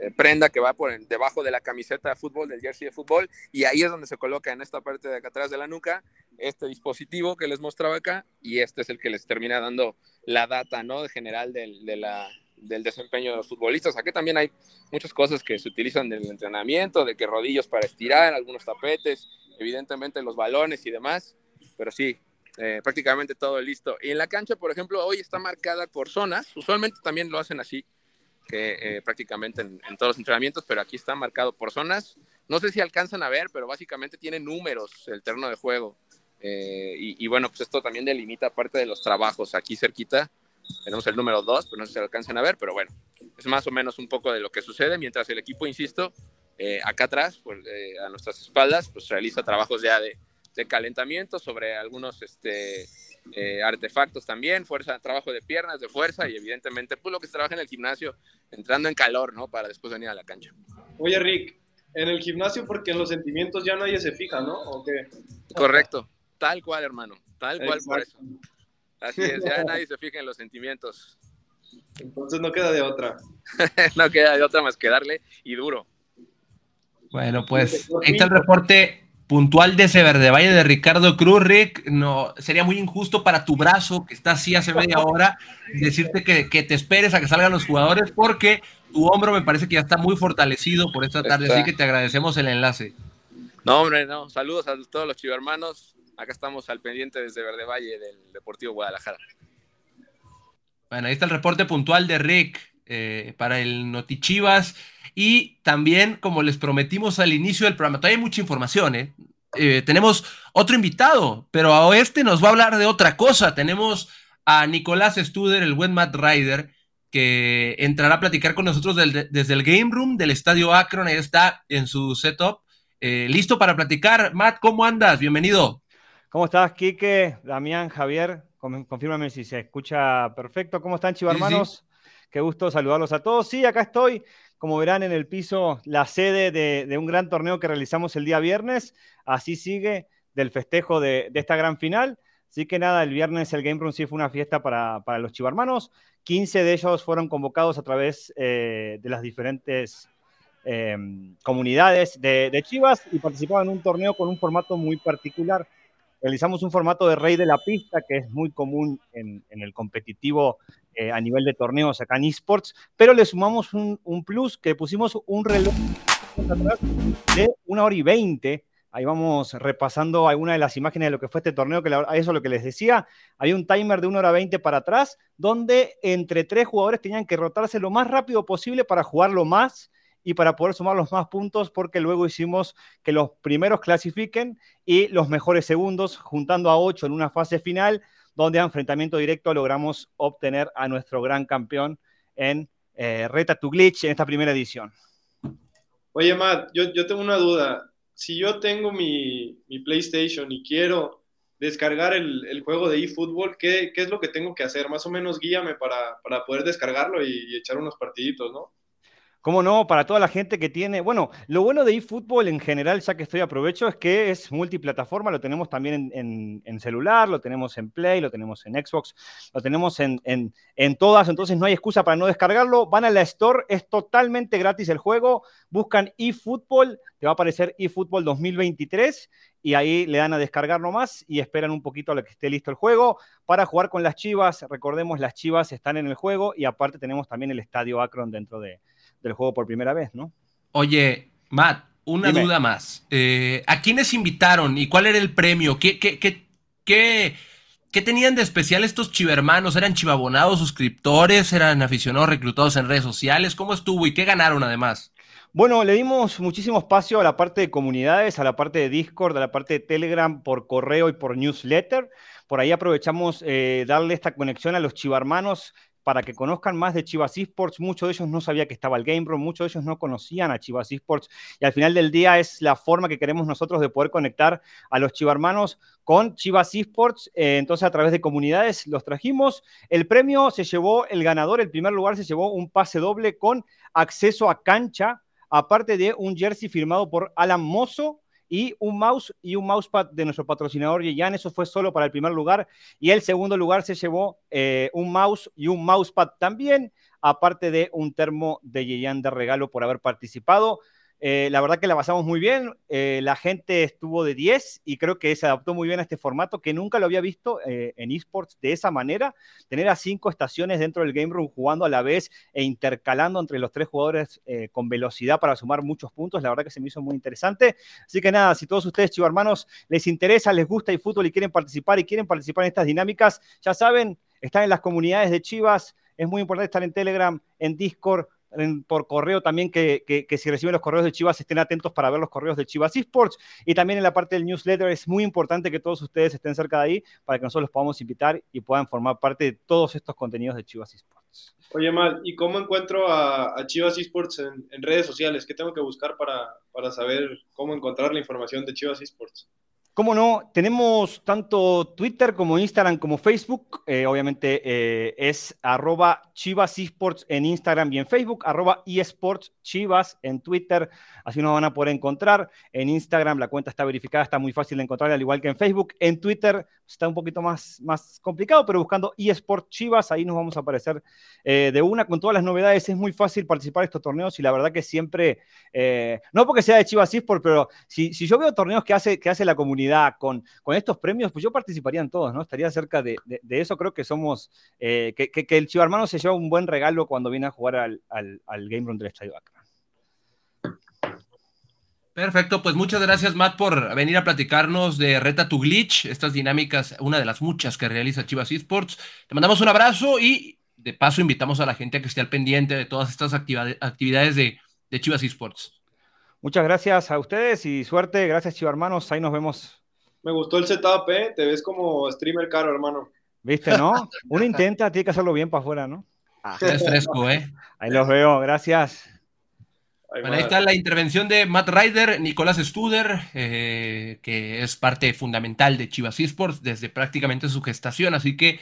Speaker 4: eh, prenda que va por debajo de la camiseta de fútbol, del jersey de fútbol, y ahí es donde se coloca en esta parte de acá atrás de la nuca este dispositivo que les mostraba acá, y este es el que les termina dando la data, ¿no? De general de la, del desempeño de los futbolistas. Aquí también hay muchas cosas que se utilizan en el entrenamiento, de que rodillos para estirar, algunos tapetes, evidentemente los balones y demás, pero sí, eh, prácticamente todo listo. Y en la cancha, por ejemplo, hoy está marcada por zonas, usualmente también lo hacen así, que eh, prácticamente en, todos los entrenamientos, pero aquí está marcado por zonas. No sé si alcanzan a ver, pero básicamente tiene números el terreno de juego. Eh, y, y, bueno, pues esto también delimita parte de los trabajos aquí cerquita tenemos el número 2, pero no sé si se lo alcancen a ver, pero bueno, es más o menos un poco de lo que sucede, mientras el equipo, insisto, eh, acá atrás, pues, eh, a nuestras espaldas, pues realiza trabajos ya de, de calentamiento sobre algunos este, eh, artefactos también, fuerza, trabajo de piernas, de fuerza y evidentemente pues lo que se trabaja en el gimnasio, entrando en calor, ¿no? Para después venir a la cancha.
Speaker 3: Oye, Rick, en el gimnasio porque en los sentimientos ya nadie se fija, ¿no? ¿O qué?
Speaker 4: Correcto, tal cual, hermano, tal cual por eso. Así es, ya nadie se fija en los sentimientos.
Speaker 3: Entonces no queda de otra.
Speaker 4: no queda de otra más que darle y duro.
Speaker 1: Bueno, pues ahí está el reporte puntual de ese Verde Valle de Ricardo Cruz, Rick. No, sería muy injusto para tu brazo, que está así hace media hora, decirte que, te esperes a que salgan los jugadores, porque tu hombro me parece que ya está muy fortalecido por esta tarde, así que te agradecemos el enlace.
Speaker 4: No, hombre, no. Saludos a todos los chivermanos acá estamos al pendiente desde Verde Valle del Deportivo Guadalajara.
Speaker 1: Bueno, ahí está el reporte puntual de Rick eh, para el Notichivas. Y también, como les prometimos al inicio del programa, todavía hay mucha información, ¿eh? ¿eh? tenemos otro invitado, pero a este nos va a hablar de otra cosa. Tenemos a Nicolás Studer, el buen Matt Ryder, que entrará a platicar con nosotros desde el Game Room del Estadio Akron. Ahí está en su setup. Eh, listo para platicar. Matt, ¿cómo andas? Bienvenido.
Speaker 5: ¿Cómo estás, Quique, Damián, Javier? Confírmame si se escucha perfecto. ¿Cómo están, chicos hermanos? Qué gusto saludarlos a todos. Sí, acá estoy. Como verán en el piso, la sede de, un gran torneo que realizamos el día viernes. Así sigue del festejo de, esta gran final. Así que nada, el viernes el Game Room sí fue una fiesta para, los chivarmanos. 15 de ellos fueron convocados a través eh, de las diferentes eh, comunidades de, Chivas y participaban en un torneo con un formato muy particular. Realizamos un formato de rey de la pista que es muy común en, el competitivo eh, a nivel de torneos acá en esports, pero le sumamos un, plus que pusimos un reloj de una hora y veinte. Ahí vamos repasando algunas de las imágenes de lo que fue este torneo, que eso es lo que les decía. Había un timer de una hora veinte para atrás, donde entre tres jugadores tenían que rotarse lo más rápido posible para jugarlo más y para poder sumar los más puntos, porque luego hicimos que los primeros clasifiquen y los mejores segundos, juntando a ocho en una fase final, donde a enfrentamiento directo logramos obtener a nuestro gran campeón en eh, Reta to Glitch en esta primera edición.
Speaker 3: Oye, Matt, yo, tengo una duda. Si yo tengo mi, PlayStation y quiero descargar el, juego de eFootball, ¿qué, ¿qué es lo que tengo que hacer? Más o menos guíame para, poder descargarlo y echar unos partiditos, ¿no?
Speaker 5: ¿Cómo no? Para toda la gente que tiene. Bueno, lo bueno de eFootball en general, ya que estoy aprovecho, es que es multiplataforma. Lo tenemos también en, celular, lo tenemos en Play, lo tenemos en Xbox, lo tenemos en, en, todas. Entonces no hay excusa para no descargarlo. Van a la Store, es totalmente gratis el juego. Buscan eFootball, te va a aparecer eFootball 2023 y ahí le dan a descargar nomás y esperan un poquito a que esté listo el juego para jugar con las chivas. Recordemos, las chivas están en el juego y aparte tenemos también el estadio Akron dentro de del juego por primera vez, ¿no?
Speaker 1: Oye, Matt, una duda más. Eh, ¿A quiénes invitaron y cuál era el premio? ¿Qué, qué, qué, qué, tenían de especial estos chivermanos? ¿Eran chivabonados, suscriptores? ¿Eran aficionados reclutados en redes sociales? ¿Cómo estuvo y qué ganaron además?
Speaker 5: Bueno, le dimos muchísimo espacio a la parte de comunidades, a la parte de Discord, a la parte de Telegram por correo y por newsletter. Por ahí aprovechamos eh, darle esta conexión a los chivarmanos para que conozcan más de Chivas Esports. Muchos de ellos no sabían que estaba el Game Room, muchos de ellos no conocían a Chivas Esports y al final del día es la forma que queremos nosotros de poder conectar a los chivarmanos con Chivas Esports. Eh, entonces a través de comunidades los trajimos. El premio se llevó, el ganador, el primer lugar se llevó un pase doble con acceso a cancha, aparte de un jersey firmado por Alan Mozo y un mouse y un mousepad de nuestro patrocinador Yeyan. Eso fue solo para el primer lugar. Y el segundo lugar se llevó eh, un mouse y un mousepad también, aparte de un termo de Yeyan de regalo por haber participado. Eh, la verdad que la pasamos muy bien, eh, la gente estuvo de 10 y creo que se adaptó muy bien a este formato que nunca lo había visto eh, en esports de esa manera, tener a cinco estaciones dentro del game room jugando a la vez e intercalando entre los tres jugadores con velocidad para sumar muchos puntos, la verdad que se me hizo muy interesante. Así que nada, si todos ustedes, chicos hermanos, les interesa, les gusta el fútbol y quieren participar y quieren participar en estas dinámicas, ya saben, están en las comunidades de Chivas, es muy importante estar en Telegram, en Discord, por correo también que, si reciben los correos de Chivas estén atentos para ver los correos de Chivas Esports y también en la parte del newsletter es muy importante que todos ustedes estén cerca de ahí para que nosotros los podamos invitar y puedan formar parte de todos estos contenidos de Chivas Esports.
Speaker 3: Oye, Mal, ¿y cómo encuentro a, Chivas Esports en, en, redes sociales? ¿Qué tengo que buscar para, para saber cómo encontrar la información de Chivas Esports?
Speaker 5: Cómo no, tenemos tanto Twitter como Instagram como Facebook. Eh, obviamente eh, es arroba Chivas Esports en Instagram y en Facebook, arroba eSports en Twitter. Así nos van a poder encontrar. En Instagram la cuenta está verificada, está muy fácil de encontrar, al igual que en Facebook. En Twitter está un poquito más, más complicado, pero buscando eSports Chivas, ahí nos vamos a aparecer eh, de una con todas las novedades. Es muy fácil participar en estos torneos y la verdad que siempre, no porque sea de Chivas Esports, pero si, si yo veo torneos que hace, que hace la comunidad, con, con estos premios, pues yo participaría en todos, ¿no? Estaría cerca de, de, eso. Creo que somos, eh, que, que, el Chivo Hermano se lleva un buen regalo cuando viene a jugar al, al, Game Room del Estadio Acra.
Speaker 1: Perfecto, pues muchas gracias Matt por venir a platicarnos de Reta tu Glitch, estas dinámicas, una de las muchas que realiza Chivas Esports. Te mandamos un abrazo y de paso invitamos a la gente a que esté al pendiente de todas estas actividades de, de Chivas Esports.
Speaker 5: Muchas gracias a ustedes y suerte, gracias Chivas hermanos, ahí nos vemos.
Speaker 3: Me gustó el setup, ¿eh? te ves como streamer caro, hermano.
Speaker 5: ¿Viste, no? Uno intenta, tiene que hacerlo bien para afuera, ¿no?
Speaker 1: Es fresco, ¿eh?
Speaker 5: Ahí los veo, gracias.
Speaker 1: Bueno, ahí está la intervención de Matt Ryder, Nicolás Studer, eh, que es parte fundamental de Chivas Esports desde prácticamente su gestación, así que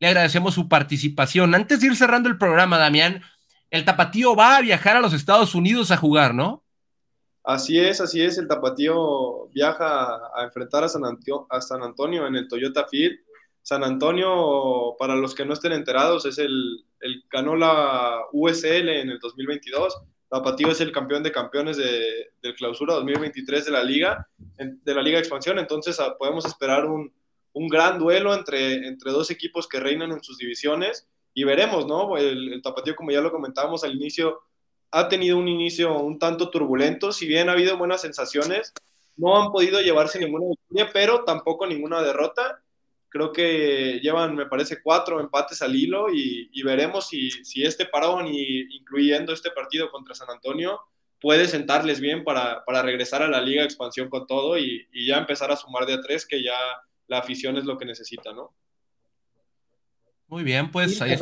Speaker 1: le agradecemos su participación. Antes de ir cerrando el programa, Damián, el Tapatío va a viajar a los Estados Unidos a jugar, ¿no?
Speaker 3: Así es, así es, el Tapatío viaja a enfrentar a San, Antonio, a San Antonio en el Toyota Field. San Antonio, para los que no estén enterados, es el, el ganó la USL en el 2022 Tapatío es el campeón de campeones de, del clausura 2023 de la liga, de la liga expansión, entonces ah, podemos esperar un, un, gran duelo entre, entre dos equipos que reinan en sus divisiones y veremos, ¿no? El, Tapatío, como ya lo comentábamos al inicio, ha tenido un inicio un tanto turbulento, si bien ha habido buenas sensaciones, no han podido llevarse ninguna victoria, pero tampoco ninguna derrota Creo que llevan, me parece, cuatro empates al hilo y, veremos si, si, este parón, y, incluyendo este partido contra San Antonio, puede sentarles bien para, para regresar a la Liga de Expansión con todo y, y, ya empezar a sumar de a tres, que ya la afición es lo que necesita, ¿no?
Speaker 1: Muy bien, pues ahí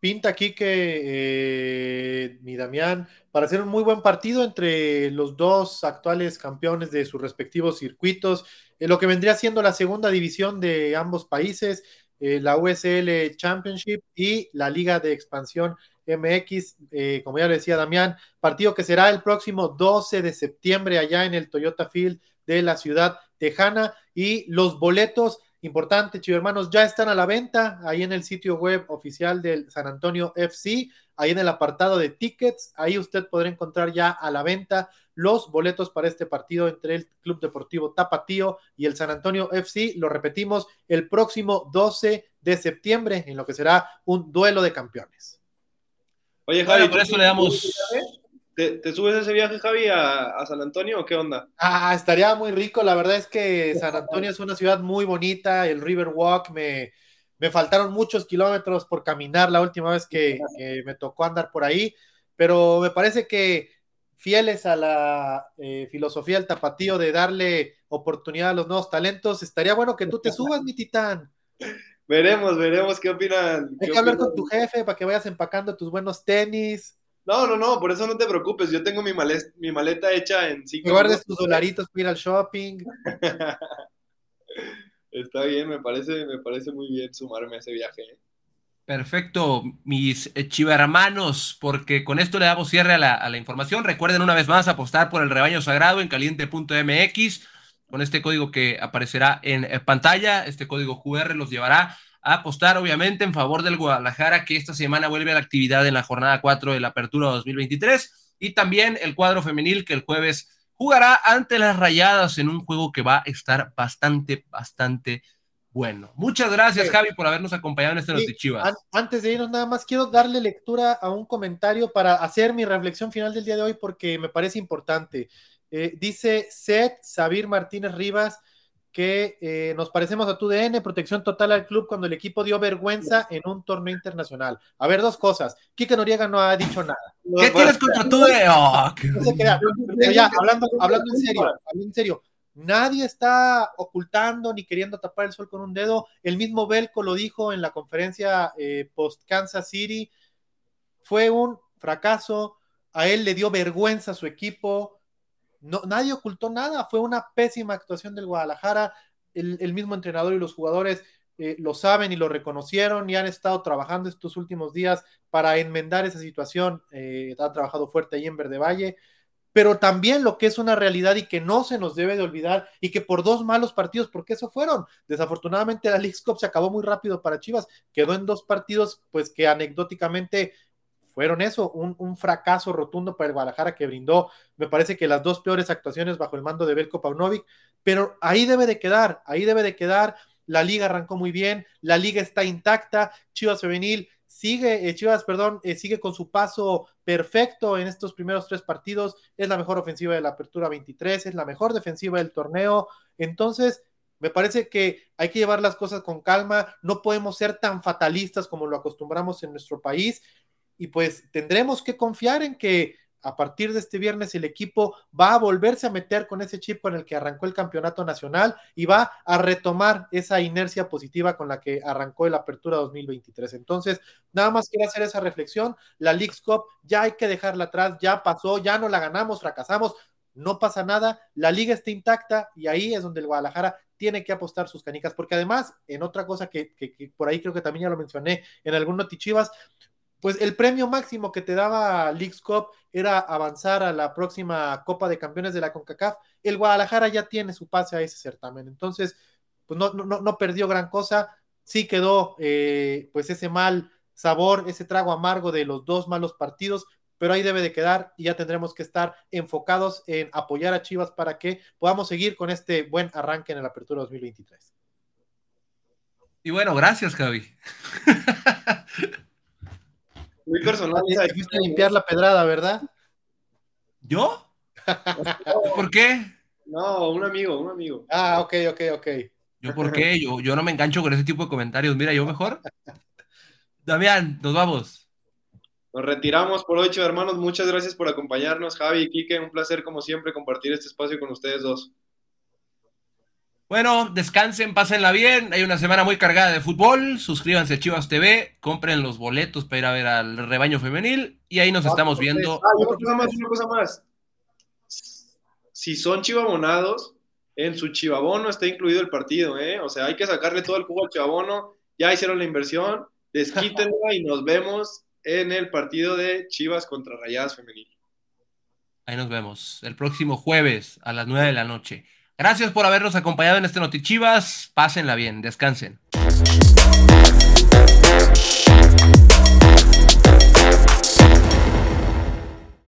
Speaker 2: pinta aquí que eh, mi Damián, para hacer un muy buen partido entre los dos actuales campeones de sus respectivos circuitos, eh, lo que vendría siendo la segunda división de ambos países, eh, la USL Championship y la Liga de Expansión MX, como ya le decía Damián, partido que será el próximo 12 de septiembre allá en el Toyota Field de la ciudad tejana. Y los boletos Importante, chicos hermanos, ya están a la venta ahí en el sitio web oficial del San Antonio FC, ahí en el apartado de tickets, ahí usted podrá encontrar ya a la venta los boletos para este partido entre el Club Deportivo Tapatío y el San Antonio FC. Lo repetimos el próximo 12 de septiembre, en lo que será un duelo de campeones.
Speaker 3: Oye, Javi, por eso le damos ¿Te, subes ese viaje, Javi, a, San Antonio o qué onda?
Speaker 2: Ah, estaría muy rico. La verdad es que San Antonio es una ciudad muy bonita. El Riverwalk me, me faltaron muchos kilómetros por caminar la última vez que, me tocó andar por ahí. Pero me parece que fieles a la eh, filosofía del tapatío de darle oportunidad a los nuevos talentos, estaría bueno que tú te subas, mi titán.
Speaker 3: Veremos, veremos qué opinan.
Speaker 2: Hay que hablar con tu jefe para que vayas empacando tus buenos tenis.
Speaker 3: No, no, no, por eso no te preocupes. Yo tengo mi, maleta, mi maleta hecha en
Speaker 2: cinco. Que guardes tus dolaritos para ir al shopping.
Speaker 3: Está bien, me parece, me parece muy bien sumarme a ese viaje. ¿eh?
Speaker 1: Perfecto, mis chivermanos, porque con esto le damos cierre a la, información. Recuerden una vez más apostar por el rebaño sagrado en caliente.mx con este código que aparecerá en pantalla. Este código QR los llevará a apostar obviamente en favor del Guadalajara, que esta semana vuelve a la actividad en la jornada 4 de la Apertura 2023, y también el cuadro femenil que el jueves jugará ante las Rayadas en un juego que va a estar bastante, bastante bueno. Muchas gracias, Javi, por habernos acompañado en este Notichivas.
Speaker 2: Antes de irnos, nada más quiero darle lectura a un comentario para hacer mi reflexión final del día de hoy porque me parece importante. Eh, dice Seth Sabir Martínez Rivas, que eh, nos parecemos a tu DN, protección total al club cuando el equipo dio vergüenza en un torneo internacional. A ver, dos cosas. Quique Noriega no ha dicho nada.
Speaker 1: ¿Qué tienes contra tu oh,
Speaker 2: ya, hablando, hablando en serio, hablando en serio. Nadie está ocultando ni queriendo tapar el sol con un dedo. El mismo Belco lo dijo en la conferencia eh, post Kansas City. Fue un fracaso. A él le dio vergüenza a su equipo no, nadie ocultó nada, fue una pésima actuación del Guadalajara, el, mismo entrenador y los jugadores eh, lo saben y lo reconocieron y han estado trabajando estos últimos días para enmendar esa situación, eh, ha trabajado fuerte ahí en Verde Valle, pero también lo que es una realidad y que no se nos debe de olvidar y que por dos malos partidos, porque eso fueron, desafortunadamente la League Cup se acabó muy rápido para Chivas, quedó en dos partidos pues que anecdóticamente fueron eso, un, fracaso rotundo para el Guadalajara que brindó, me parece que las dos peores actuaciones bajo el mando de Belko Paunovic, pero ahí debe de quedar, ahí debe de quedar, la liga arrancó muy bien, la liga está intacta, Chivas Femenil sigue, eh, Chivas, perdón, eh, sigue con su paso perfecto en estos primeros tres partidos, es la mejor ofensiva de la apertura 23, es la mejor defensiva del torneo, entonces me parece que hay que llevar las cosas con calma, no podemos ser tan fatalistas como lo acostumbramos en nuestro país. Y pues tendremos que confiar en que a partir de este viernes el equipo va a volverse a meter con ese chip con el que arrancó el campeonato nacional y va a retomar esa inercia positiva con la que arrancó el Apertura 2023. Entonces, nada más quiero hacer esa reflexión. La League's Cup ya hay que dejarla atrás, ya pasó, ya no la ganamos, fracasamos, no pasa nada, la liga está intacta y ahí es donde el Guadalajara tiene que apostar sus canicas, porque además, en otra cosa que, por ahí creo que también ya lo mencioné en algún notichivas, pues el premio máximo que te daba Leagues Cup era avanzar a la próxima Copa de Campeones de la CONCACAF. El Guadalajara ya tiene su pase a ese certamen, entonces, pues no, no, no perdió gran cosa, sí quedó eh, pues ese mal sabor, ese trago amargo de los dos malos partidos, pero ahí debe de quedar y ya tendremos que estar enfocados en apoyar a Chivas para que podamos seguir con este buen arranque en la Apertura 2023.
Speaker 1: Y bueno, gracias, Javi.
Speaker 2: Muy personal. Dijiste limpiar la pedrada, ¿verdad?
Speaker 1: ¿Yo? ¿Por qué?
Speaker 3: No, un amigo, un amigo.
Speaker 2: Ah, ok, ok, ok.
Speaker 1: ¿Yo por qué? Yo, yo no me engancho con ese tipo de comentarios. Mira, yo mejor. Damián, nos vamos.
Speaker 3: Nos retiramos por ocho, hermanos. Muchas gracias por acompañarnos, Javi y Kike. Un placer, como siempre, compartir este espacio con ustedes dos.
Speaker 1: Bueno, descansen, pásenla bien. Hay una semana muy cargada de fútbol. Suscríbanse a Chivas TV, compren los boletos para ir a ver al rebaño femenil y ahí nos ah, estamos viendo.
Speaker 3: Ah, una cosa más, una cosa más. Si son chivabonados, en su chivabono está incluido el partido, ¿eh? O sea, hay que sacarle todo el jugo al chivabono. Ya hicieron la inversión, desquítenla y nos vemos en el partido de Chivas contra Rayadas Femenil.
Speaker 1: Ahí nos vemos el próximo jueves a las 9 de la noche. Gracias por habernos acompañado en este Notichivas. Pásenla bien, descansen.